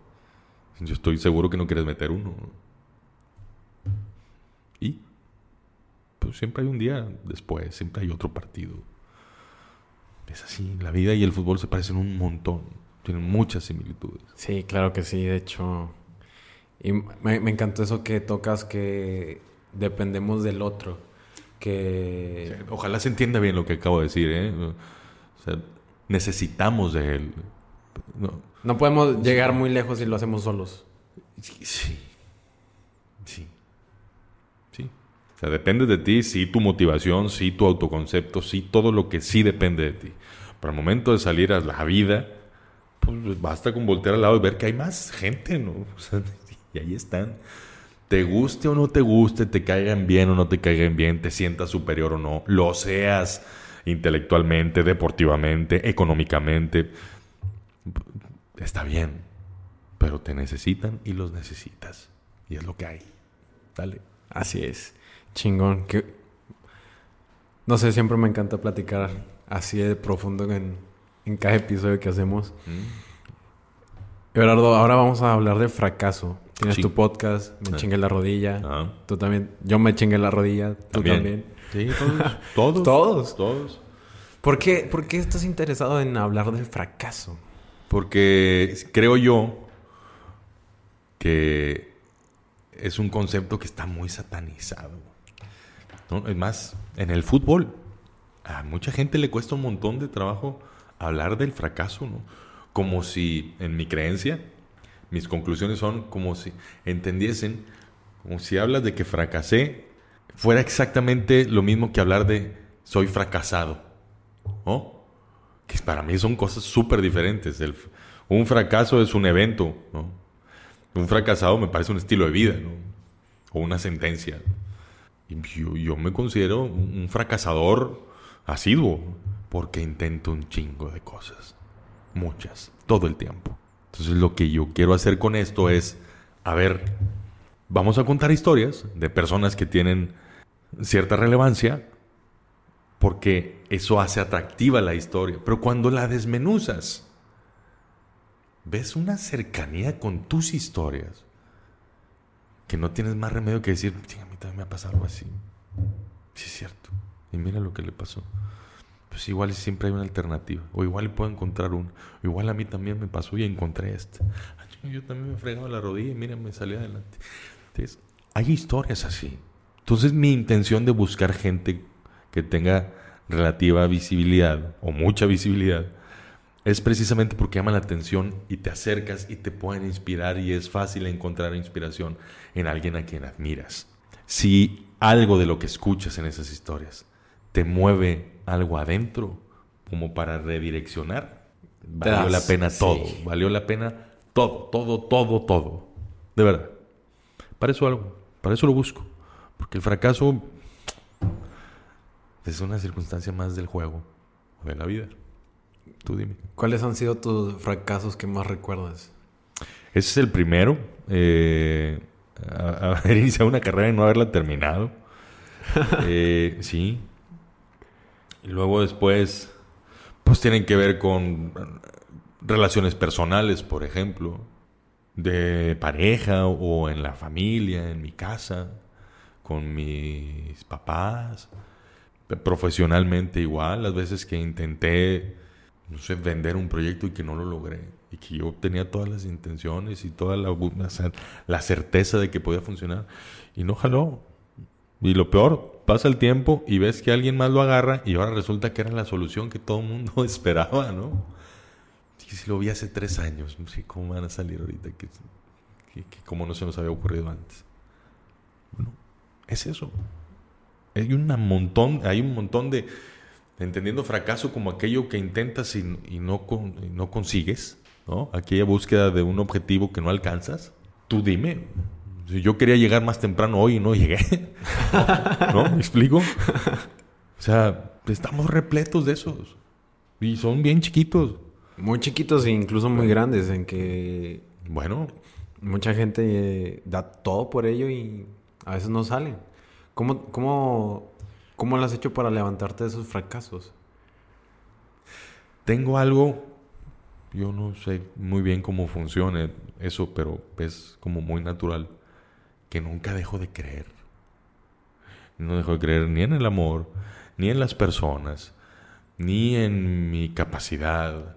Yo estoy seguro que no quieres meter uno. Y pues siempre hay un día después, siempre hay otro partido. Es así, la vida y el fútbol se parecen un montón, tienen muchas similitudes. Sí, claro que sí, de hecho. Y me, me encantó eso que tocas que dependemos del otro. Que. Ojalá se entienda bien lo que acabo de decir, ¿eh? O sea, necesitamos de él. No, no podemos llegar muy lejos si lo hacemos solos. Sí. Sí. O sea, depende de ti, sí, tu motivación, sí, tu autoconcepto, sí, todo lo que sí depende de ti. Para el momento de salir a la vida, pues basta con voltear al lado y ver que hay más gente, ¿no? O sea, y ahí están. Te guste o no te guste, te caigan bien o no te caigan bien, te sientas superior o no, lo seas intelectualmente, deportivamente, económicamente. Está bien, pero te necesitan y los necesitas. Y es lo que hay. Dale. Así es. Chingón. Que... No sé, siempre me encanta platicar así de profundo en, en cada episodio que hacemos. Mm. Ahora vamos a hablar de fracaso. Tienes tu podcast, me ah. chingué la rodilla. Ah. Tú también. Yo me chingué la rodilla. Tú también. Sí, todos. todos. todos. ¿Por qué, ¿Por qué estás interesado en hablar del fracaso? Porque creo yo que es un concepto que está muy satanizado. Es más, en el fútbol, a mucha gente le cuesta un montón de trabajo hablar del fracaso, ¿no? Como si, en mi creencia, mis conclusiones son como si entendiesen, como si hablas de que fracasé, fuera exactamente lo mismo que hablar de soy fracasado, ¿no? Que para mí son cosas súper diferentes. un fracaso es un evento. Un fracasado me parece un estilo de vida, ¿no? O una sentencia. Y yo, me considero un fracasador asiduo porque intento un chingo de cosas. Muchas, todo el tiempo. Entonces lo que yo quiero hacer con esto es, a ver, vamos a contar historias de personas que tienen cierta relevancia porque eso hace atractiva la historia. Pero cuando la desmenuzas, ves una cercanía con tus historias que no tienes más remedio que decir, a mí también me ha pasado algo así. Sí, es cierto. Y mira lo que le pasó. Pues igual siempre hay una alternativa. O igual puedo encontrar una. O igual a mí también me pasó y encontré esta. Yo también me fregaba la rodilla y mira, me salí adelante. Entonces, hay historias así. Entonces, mi intención de buscar gente que tenga relativa visibilidad o mucha visibilidad es precisamente porque llama la atención y te acercas y te pueden inspirar y es fácil encontrar inspiración en alguien a quien admiras. Si algo de lo que escuchas en esas historias te mueve algo adentro como para redireccionar, valió la pena todo, valió la pena todo, todo, todo, todo. De verdad. Para eso algo, para eso lo busco. Porque el fracaso es una circunstancia más del juego, de la vida. Tú dime. ¿Cuáles han sido tus fracasos que más recuerdas? Ese es el primero. Eh, haber iniciado una carrera y no haberla terminado. Eh, sí. Y luego después, pues tienen que ver con relaciones personales, por ejemplo, de pareja o en la familia, en mi casa, con mis papás, profesionalmente igual, las veces que intenté no sé, vender un proyecto y que no lo logré. Y que yo tenía todas las intenciones y toda la, la certeza de que podía funcionar. Y no jaló. Y lo peor, pasa el tiempo y ves que alguien más lo agarra y ahora resulta que era la solución que todo el mundo esperaba, ¿no? Y si lo vi hace tres años, no cómo van a salir ahorita, que, que, no se nos había ocurrido antes. Bueno, es eso. Hay, una montón, hay un montón de, entendiendo fracaso como aquello que intentas y, no, no consigues, ¿no? Aquella búsqueda de un objetivo que no alcanzas. Tú dime, yo quería llegar más temprano hoy y no llegué. ¿No? ¿Me explico? O sea, estamos repletos de esos. Y son bien chiquitos. Muy chiquitos e incluso muy grandes en que... Bueno. Mucha gente eh, da todo por ello y a veces no salen. ¿Cómo, cómo ¿Cómo lo has hecho para levantarte de esos fracasos? Tengo algo, yo no sé muy bien cómo funciona eso, pero es como muy natural, que nunca dejo de creer. No dejo de creer ni en el amor, ni en las personas, ni en mi capacidad,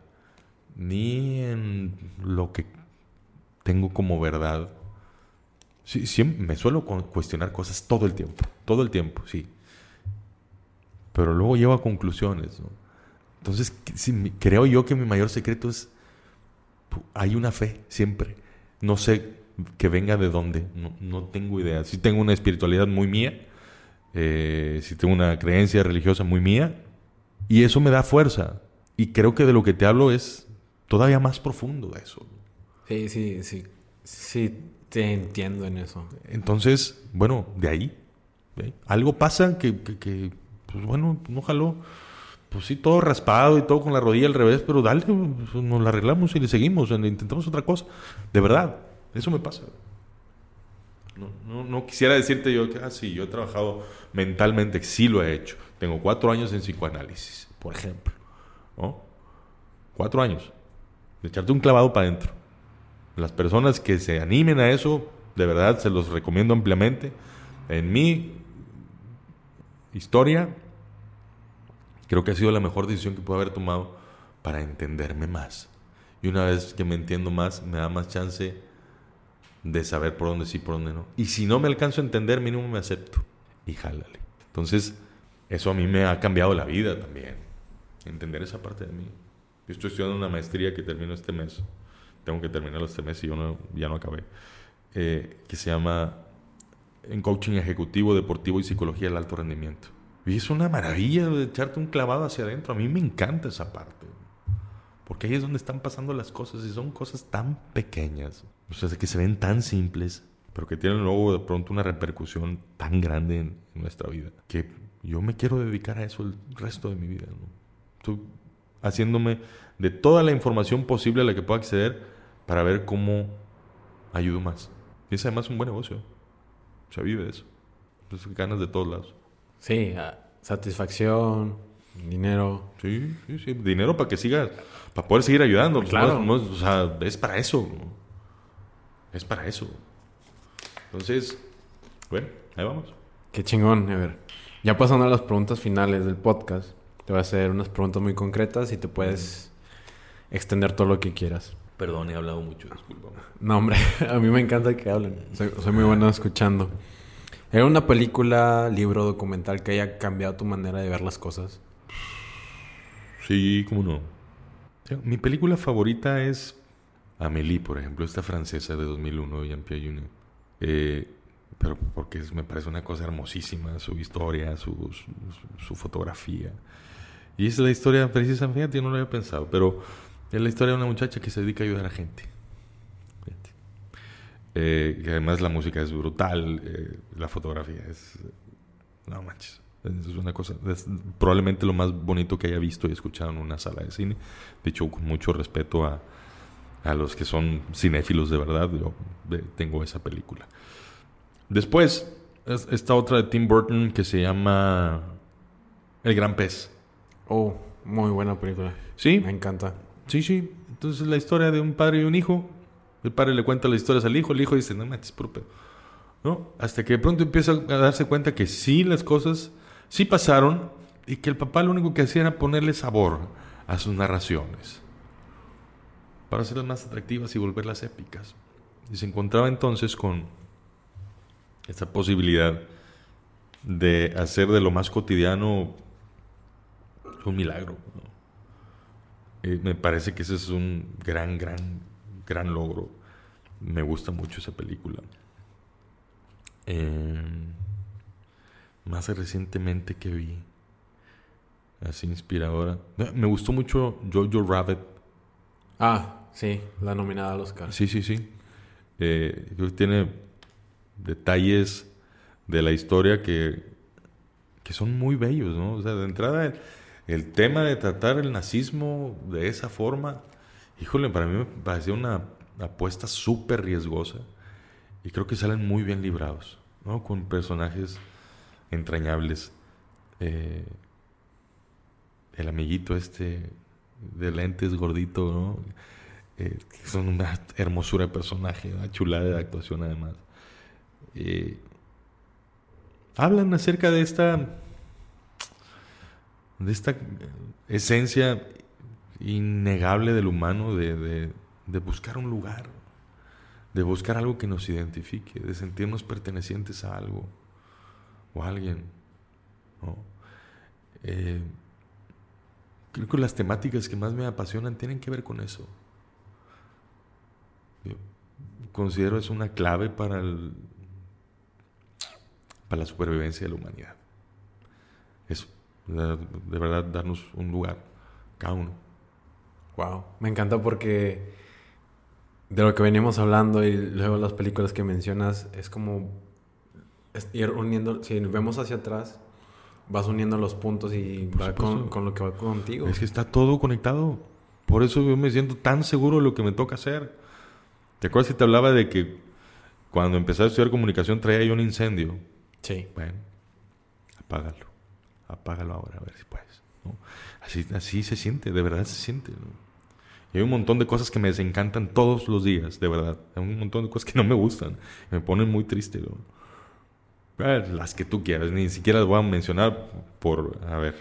ni en lo que tengo como verdad. Sí, siempre me suelo cuestionar cosas todo el tiempo, todo el tiempo, sí. Pero luego llevo a conclusiones. Entonces, creo yo que mi mayor secreto es, hay una fe siempre. No sé que venga de dónde, no, tengo idea. Si tengo una espiritualidad muy mía, eh, si tengo una creencia religiosa muy mía, y eso me da fuerza. Y creo que de lo que te hablo es todavía más profundo eso. Sí, sí, sí. Sí, te entiendo en eso. Entonces, bueno, de ahí. Algo pasa que, que, pues bueno, no jaló. Pues sí, todo raspado y todo con la rodilla al revés, pero dale, pues, nos la arreglamos y le seguimos, le intentamos otra cosa. De verdad, eso me pasa. No, no, quisiera decirte yo que, ah, sí, yo he trabajado mentalmente, sí lo he hecho. Tengo cuatro años en psicoanálisis, por ejemplo. ¿no? Cuatro años. De echarte un clavado para adentro. Las personas que se animen a eso, de verdad se los recomiendo ampliamente. En mi historia, creo que ha sido la mejor decisión que puedo haber tomado para entenderme más. Y una vez que me entiendo más, me da más chance de saber por dónde sí, por dónde no. Y si no me alcanzo a entender, mínimo me acepto. Y jálale. Entonces, eso a mí me ha cambiado la vida también. Entender esa parte de mí. Yo estoy estudiando una maestría que termino este mes tengo que terminarlo este mes y yo no, ya no acabé, eh, que se llama en coaching ejecutivo, deportivo y psicología del alto rendimiento. Y es una maravilla echarte un clavado hacia adentro. A mí me encanta esa parte. Porque ahí es donde están pasando las cosas y son cosas tan pequeñas. O sea, que se ven tan simples, pero que tienen luego de pronto una repercusión tan grande en, nuestra vida. Que yo me quiero dedicar a eso el resto de mi vida. Estoy haciéndome de toda la información posible a la que pueda acceder para ver cómo ayudo más. Y es además un buen negocio. O sea, vive de eso. Entonces ganas de todos lados. Sí, ah, satisfacción, dinero. Sí, sí, sí. Dinero para que sigas, para poder seguir ayudando. Claro. o sea, es para eso. Es para eso. Entonces, bueno, ahí vamos. Qué chingón. A ver, ya pasando a las preguntas finales del podcast, te voy a hacer unas preguntas muy concretas y te puedes extender todo lo que quieras. Perdón, he hablado mucho, disculpa. No, hombre, a mí me encanta que hablen. Soy, muy bueno escuchando. ¿Era una película, libro, documental que haya cambiado tu manera de ver las cosas? Sí, cómo no. Mi película favorita es Amélie, por ejemplo, esta francesa de 2001 de Jean-Pierre Jeunet. Eh, pero porque me parece una cosa hermosísima, su historia, su, su, fotografía. Y es la historia precisamente, yo no lo había pensado, pero es la historia de una muchacha que se dedica a ayudar a gente. Eh, que además la música es brutal, eh, la fotografía es... No manches. Es una cosa, es probablemente lo más bonito que haya visto y escuchado en una sala de cine. Dicho con mucho respeto a, a los que son cinéfilos de verdad, yo tengo esa película. Después, esta otra de Tim Burton que se llama El Gran Pez. Oh, muy buena película. Sí. Me encanta. Sí, sí. Entonces la historia de un padre y un hijo. El padre le cuenta las historias al hijo, el hijo dice, no mames, puro pedo. ¿No? Hasta que de pronto empieza a darse cuenta que sí las cosas sí pasaron y que el papá lo único que hacía era ponerle sabor a sus narraciones para hacerlas más atractivas y volverlas épicas. Y se encontraba entonces con esa posibilidad de hacer de lo más cotidiano un milagro. Eh, me parece que ese es un gran, gran, gran logro. Me gusta mucho esa película. Em, más recientemente que vi, así inspiradora. Me gustó mucho Jojo Rabbit. Ah, sí, la nominada al Oscar. Sí, sí, sí. Eh, creo que tiene detalles de la historia que, que son muy bellos, ¿no? O sea, de entrada el tema de tratar el nazismo de esa forma, híjole, para mí me pareció una apuesta súper riesgosa y creo que salen muy bien librados, ¿no? Con personajes entrañables. Eh, el amiguito este de lentes gordito, ¿no? Eh, son una hermosura de personaje, una chulada de actuación además. Eh, hablan acerca de esta de esta esencia innegable del humano de, de buscar un lugar, de buscar algo que nos identifique, de sentirnos pertenecientes a algo o a alguien. Eh, creo que las temáticas que más me apasionan tienen que ver con eso. Yo considero es una clave para, el, para la supervivencia de la humanidad. Eso, de verdad, darnos un lugar, cada uno. Wow, me encanta porque de lo que veníamos hablando y luego las películas que mencionas es como ir uniendo, si vemos hacia atrás, vas uniendo los puntos y va con, con, lo que va contigo. Es que está todo conectado. Por eso yo me siento tan seguro de lo que me toca hacer. ¿Te acuerdas que te hablaba de que cuando empecé a estudiar comunicación traía yo un incendio? Sí. Bueno, apágalo. Apágalo ahora, a ver si puedes. Así, así se siente, de verdad se siente. Y hay un montón de cosas que me desencantan todos los días, de verdad. Hay un montón de cosas que no me gustan. Me ponen muy triste. Las que tú quieras. Ni siquiera las voy a mencionar por, a ver,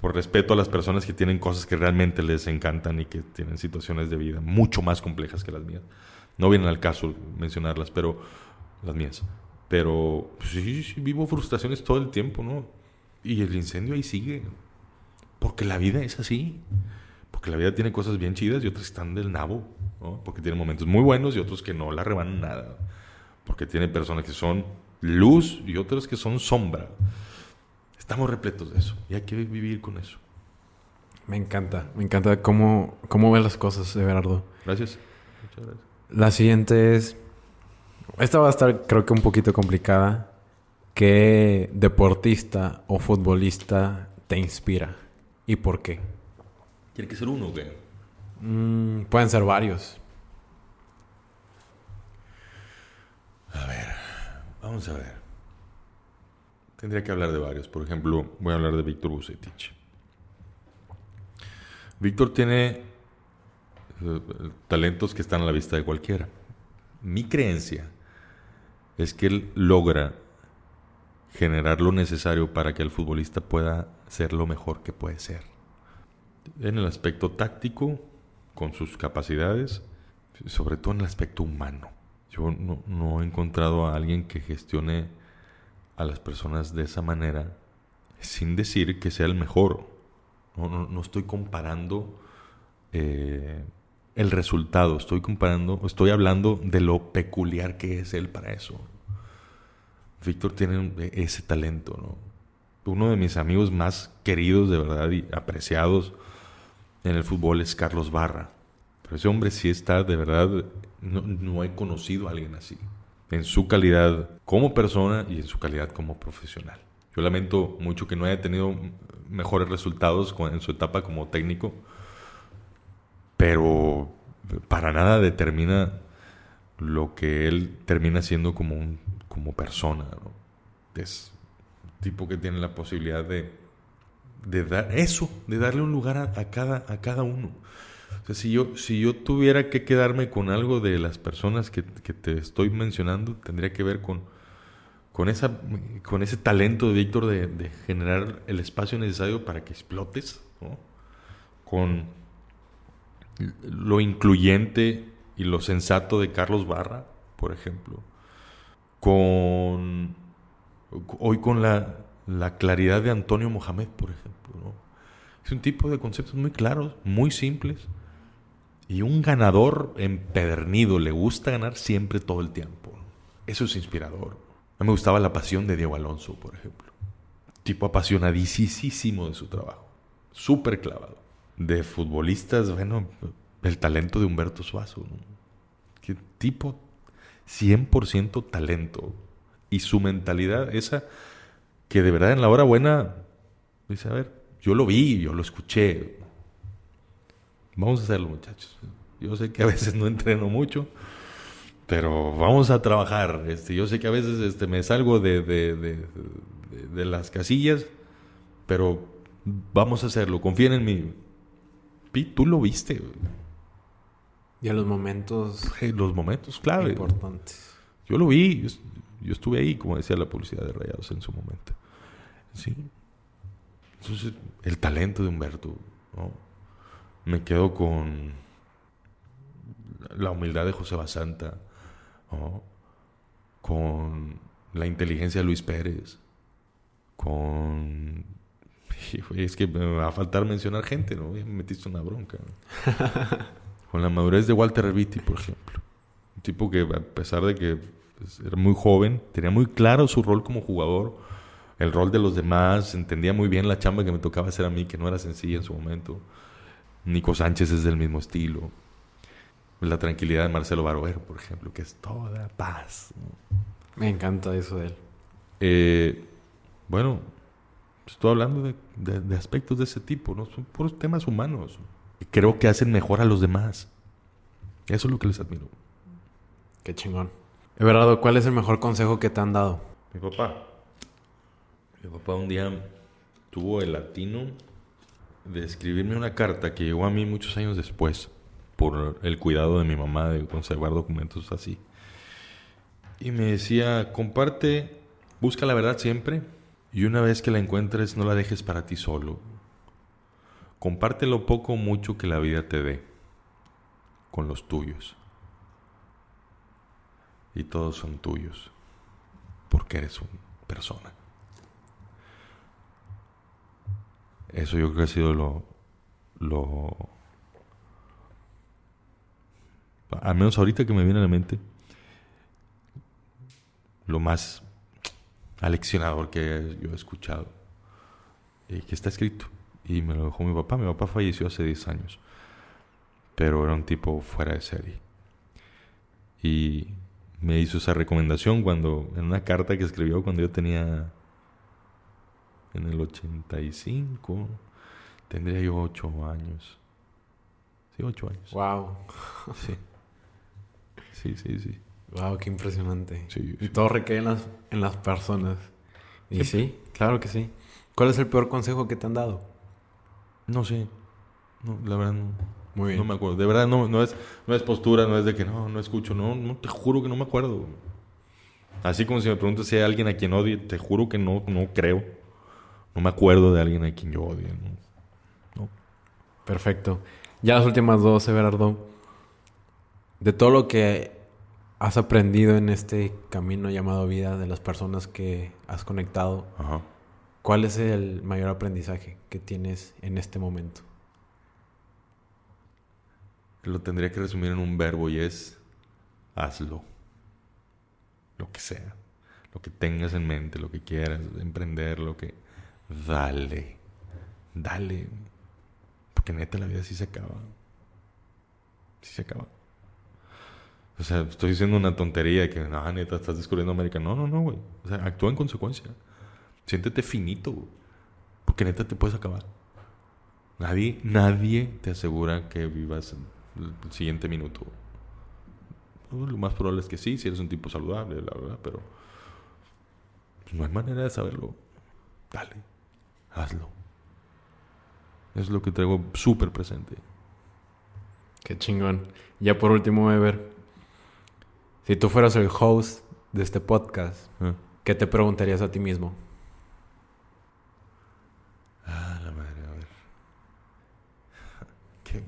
por respeto a las personas que tienen cosas que realmente les encantan y que tienen situaciones de vida mucho más complejas que las mías. No vienen al caso mencionarlas, pero las mías. Pero pues, sí, sí, vivo frustraciones todo el tiempo, ¿no? Y el incendio ahí sigue. Porque la vida es así. Porque la vida tiene cosas bien chidas y otras están del nabo, ¿no? Porque tiene momentos muy buenos y otros que no la rebanan nada. Porque tiene personas que son luz y otras que son sombra. Estamos repletos de eso y hay que vivir con eso. Me encanta, me encanta cómo, cómo ves las cosas, Everardo. Gracias. Muchas gracias. La siguiente es. Esta va a estar, creo que un poquito complicada. ¿Qué deportista o futbolista te inspira? ¿Y por qué? ¿Tiene que ser uno qué? Mm, pueden ser varios. A ver, vamos a ver. Tendría que hablar de varios. Por ejemplo, voy a hablar de Víctor Bucetich. Víctor tiene eh, talentos que están a la vista de cualquiera. Mi creencia es que él logra generar lo necesario para que el futbolista pueda ser lo mejor que puede ser en el aspecto táctico, con sus capacidades, sobre todo en el aspecto humano. Yo no, he encontrado a alguien que gestione a las personas de esa manera, sin decir que sea el mejor. No, estoy comparando eh, el resultado, estoy comparando, estoy hablando de lo peculiar que es él para eso. Víctor tiene ese talento, ¿no? Uno de mis amigos más queridos de verdad y apreciados en el fútbol es Carlos Barra. Pero ese hombre sí está, de verdad, no, he conocido a alguien así. En su calidad como persona y en su calidad como profesional. Yo lamento mucho que no haya tenido mejores resultados en su etapa como técnico, pero para nada determina lo que él termina siendo como, como persona. Es un tipo que tiene la posibilidad de de dar eso, de darle un lugar a, cada, a cada uno. O sea, si yo, si yo tuviera que quedarme con algo de las personas que, te estoy mencionando, tendría que ver con, con, esa, con ese talento de Víctor de, generar el espacio necesario para que explotes, con lo incluyente y lo sensato de Carlos Barra, por ejemplo, con hoy con la la claridad de Antonio Mohamed, por ejemplo. Es un tipo de conceptos muy claros, muy simples. Y un ganador empedernido, le gusta ganar siempre todo el tiempo. Eso es inspirador. A mí me gustaba la pasión de Diego Alonso, por ejemplo. Tipo apasionadísimo de su trabajo. Súper clavado. De futbolistas, bueno, el talento de Humberto Suazo. Qué tipo 100% talento. Y su mentalidad, esa que de verdad en la hora buena dice, a ver, yo lo vi, yo lo escuché. Vamos a hacerlo, muchachos. Yo sé que a veces no entreno mucho, pero vamos a trabajar. Este, yo sé que a veces este, me salgo de, de, las casillas, pero vamos a hacerlo. Confíen en mí. Pi, tú lo viste. Y a los momentos. Los momentos clave. Importantes. Yo lo vi. Yo, estuve ahí, como decía la publicidad de Rayados en su momento. Sí. Entonces, el talento de Humberto, ¿no? Me quedo con la humildad de José Basanta, ¿no? con la inteligencia de Luis Pérez, con... Es que me va a faltar mencionar gente, ¿no? Me metiste una bronca. con la madurez de Walter Reviti, por ejemplo. Un tipo que a pesar de que pues, era muy joven, tenía muy claro su rol como jugador, el rol de los demás, entendía muy bien la chamba que me tocaba hacer a mí, que no era sencilla en su momento. Nico Sánchez es del mismo estilo. La tranquilidad de Marcelo Baroero, por ejemplo, que es toda paz. Me encanta eso de él. Eh, bueno, estoy hablando de, aspectos de ese tipo, ¿no? Son puros temas humanos. Creo que hacen mejor a los demás. Eso es lo que les admiro. Qué chingón. Everardo, ¿cuál es el mejor consejo que te han dado? Mi papá. Mi papá un día tuvo el latino de escribirme una carta que llegó a mí muchos años después por el cuidado de mi mamá de conservar documentos así. Y me decía, comparte, busca la verdad siempre y una vez que la encuentres no la dejes para ti solo. Comparte lo poco o mucho que la vida te dé con los tuyos. Y todos son tuyos porque eres una persona. Eso yo creo que ha sido lo, lo... Al menos ahorita que me viene a la mente, lo más aleccionador que yo he escuchado. Y que está escrito. Y me lo dejó mi papá. Mi papá falleció hace 10 años. Pero era un tipo fuera de serie. Y me hizo esa recomendación cuando, en una carta que escribió cuando yo tenía en el 85. Tendría yo 8 años. Sí, 8 años. Wow. Sí. Sí, sí, sí. Wow, qué impresionante. Y todo recae en las, en las personas. Y sí, claro que sí. ¿Cuál es el peor consejo que te han dado? No sé. No, la verdad no. Muy bien. No me acuerdo. De verdad no, no, es, no es postura, no es de que no, no escucho. No, no, te juro que no me acuerdo. Así como si me preguntas si hay alguien a quien odie, te juro que no, no creo. No me acuerdo de alguien a quien yo odie. ¿no? Perfecto. Ya las últimas dos, Everardo. De todo lo que has aprendido en este camino llamado vida, de las personas que has conectado, ¿cuál es el mayor aprendizaje que tienes en este momento? Lo tendría que resumir en un verbo y es hazlo. Lo que sea. Lo que tengas en mente, lo que quieras emprender, lo que dale, dale. Porque neta la vida sí se acaba. Sí se acaba. O sea, estoy diciendo una tontería que, no, neta, estás descubriendo América. No, no, no, güey. O sea, actúa en consecuencia. Siéntete finito, güey. Porque neta te puedes acabar. Nadie, nadie te asegura que vivas el siguiente minuto. Lo más probable es que sí, si eres un tipo saludable, la verdad, pero pues, no hay manera de saberlo. Dale hazlo. Es lo que traigo súper presente. Qué chingón. Ya por último, Ever, si tú fueras el host de este podcast, ah. ¿qué te preguntarías a ti mismo? Ah, la madre, a ver. Qué,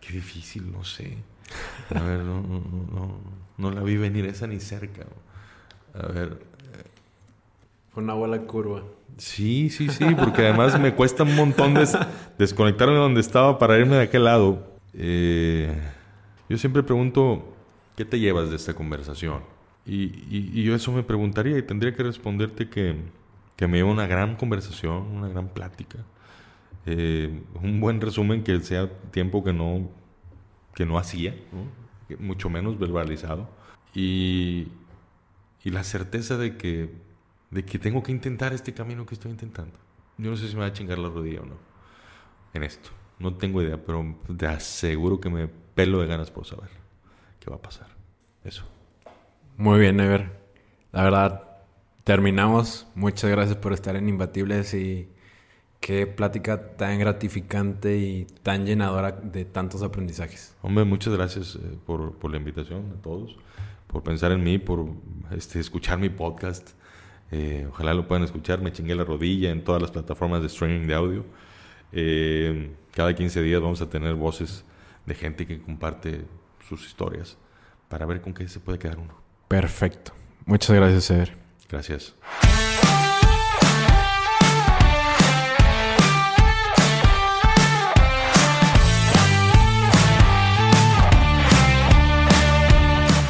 qué difícil, no sé. A ver, no, no, no, no la vi venir esa ni cerca. A ver. Fue una bola curva. Sí, sí, sí, porque además me cuesta un montón desconectarme de donde estaba para irme de aquel lado. Eh, yo siempre pregunto, ¿qué te llevas de esta conversación? Y, yo eso me preguntaría y tendría que responderte que, me lleva una gran conversación, una gran plática. Eh, un buen resumen que sea tiempo que no, que no hacía, mucho menos verbalizado. Y, y la certeza de que de que tengo que intentar este camino que estoy intentando. Yo no sé si me va a chingar la rodilla o no en esto. No tengo idea, pero te aseguro que me pelo de ganas por saber qué va a pasar. Eso. Muy bien, Ever. La verdad, terminamos. Muchas gracias por estar en Imbatibles y qué plática tan gratificante y tan llenadora de tantos aprendizajes. Hombre, muchas gracias eh, por, por, la invitación a todos, por pensar en mí, por este, escuchar mi podcast Eh, ojalá lo puedan escuchar. Me chingué la rodilla en todas las plataformas de streaming de audio. Eh, cada 15 días vamos a tener voces de gente que comparte sus historias para ver con qué se puede quedar uno. Perfecto. Muchas gracias, Eder. Gracias.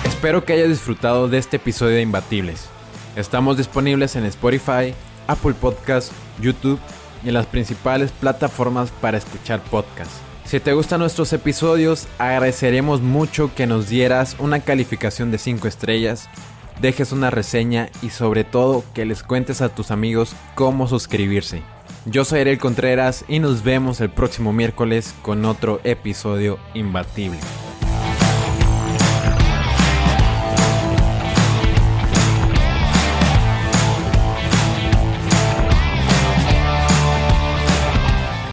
Espero que hayas disfrutado de este episodio de Imbatibles. Estamos disponibles en Spotify, Apple Podcasts, YouTube y en las principales plataformas para escuchar podcasts. Si te gustan nuestros episodios, agradeceremos mucho que nos dieras una calificación de 5 estrellas, dejes una reseña y sobre todo que les cuentes a tus amigos cómo suscribirse. Yo soy Ariel Contreras y nos vemos el próximo miércoles con otro episodio imbatible.